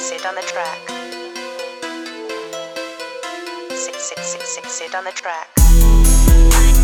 Sit on the track. Sit, sit, sit, sit, sit on the track.